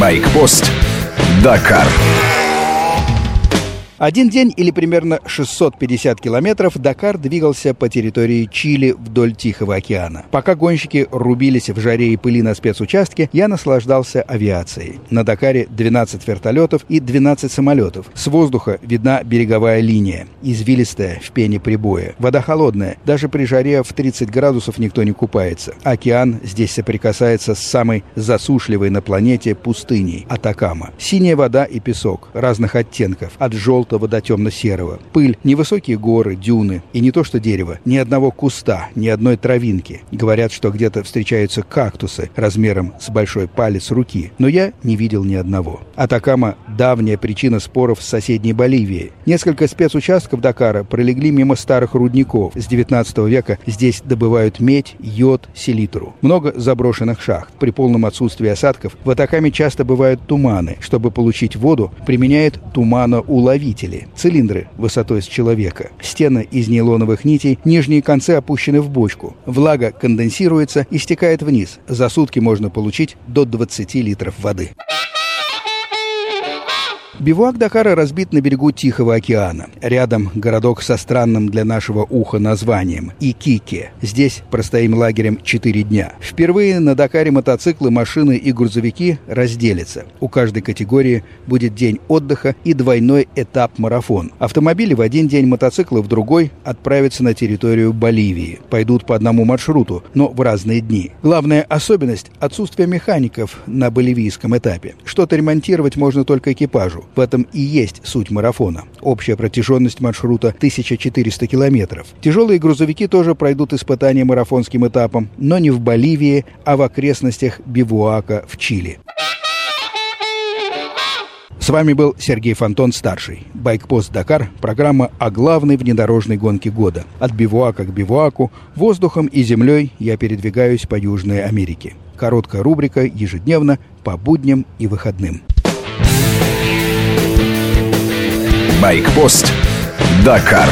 Байкпост. Дакар. Один день или примерно 650 километров Дакар двигался по территории Чили вдоль Тихого океана. Пока гонщики рубились в жаре и пыли на спецучастке, я наслаждался авиацией. На Дакаре 12 вертолетов и 12 самолетов. С воздуха видна береговая линия, извилистая в пене прибоя. Вода холодная, даже при жаре в 30 градусов никто не купается. Океан здесь соприкасается с самой засушливой на планете пустыней – Атакама. Синяя вода и песок разных оттенков, от желтого желтого до темно-серого. Пыль, невысокие горы, дюны. И не то что дерево, ни одного куста, ни одной травинки. Говорят, что где-то встречаются кактусы размером с большой палец руки. Но я не видел ни одного. Атакама – давняя причина споров с соседней Боливией. Несколько спецучастков Дакара пролегли мимо старых рудников. С 19 века здесь добывают медь, йод, селитру. Много заброшенных шахт. При полном отсутствии осадков в Атакаме часто бывают туманы. Чтобы получить воду, применяют туманоуловитель двигатели, цилиндры высотой с человека, стены из нейлоновых нитей, нижние концы опущены в бочку. Влага конденсируется и стекает вниз. За сутки можно получить до 20 литров воды. Бивуак Дакара разбит на берегу Тихого океана. Рядом городок со странным для нашего уха названием – Икике. Здесь простоим лагерем 4 дня. Впервые на Дакаре мотоциклы, машины и грузовики разделятся. У каждой категории будет день отдыха и двойной этап-марафон. Автомобили в один день, мотоциклы в другой отправятся на территорию Боливии. Пойдут по одному маршруту, но в разные дни. Главная особенность – отсутствие механиков на боливийском этапе. Что-то ремонтировать можно только экипажу. В этом и есть суть марафона. Общая протяженность маршрута 1400 километров. Тяжелые грузовики тоже пройдут испытания марафонским этапом, но не в Боливии, а в окрестностях Бивуака в Чили. С вами был Сергей Фонтон-старший. Байкпост Дакар – программа о главной внедорожной гонке года. От бивуака к бивуаку, воздухом и землей я передвигаюсь по Южной Америке. Короткая рубрика ежедневно по будням и выходным. Байкпост. Дакар.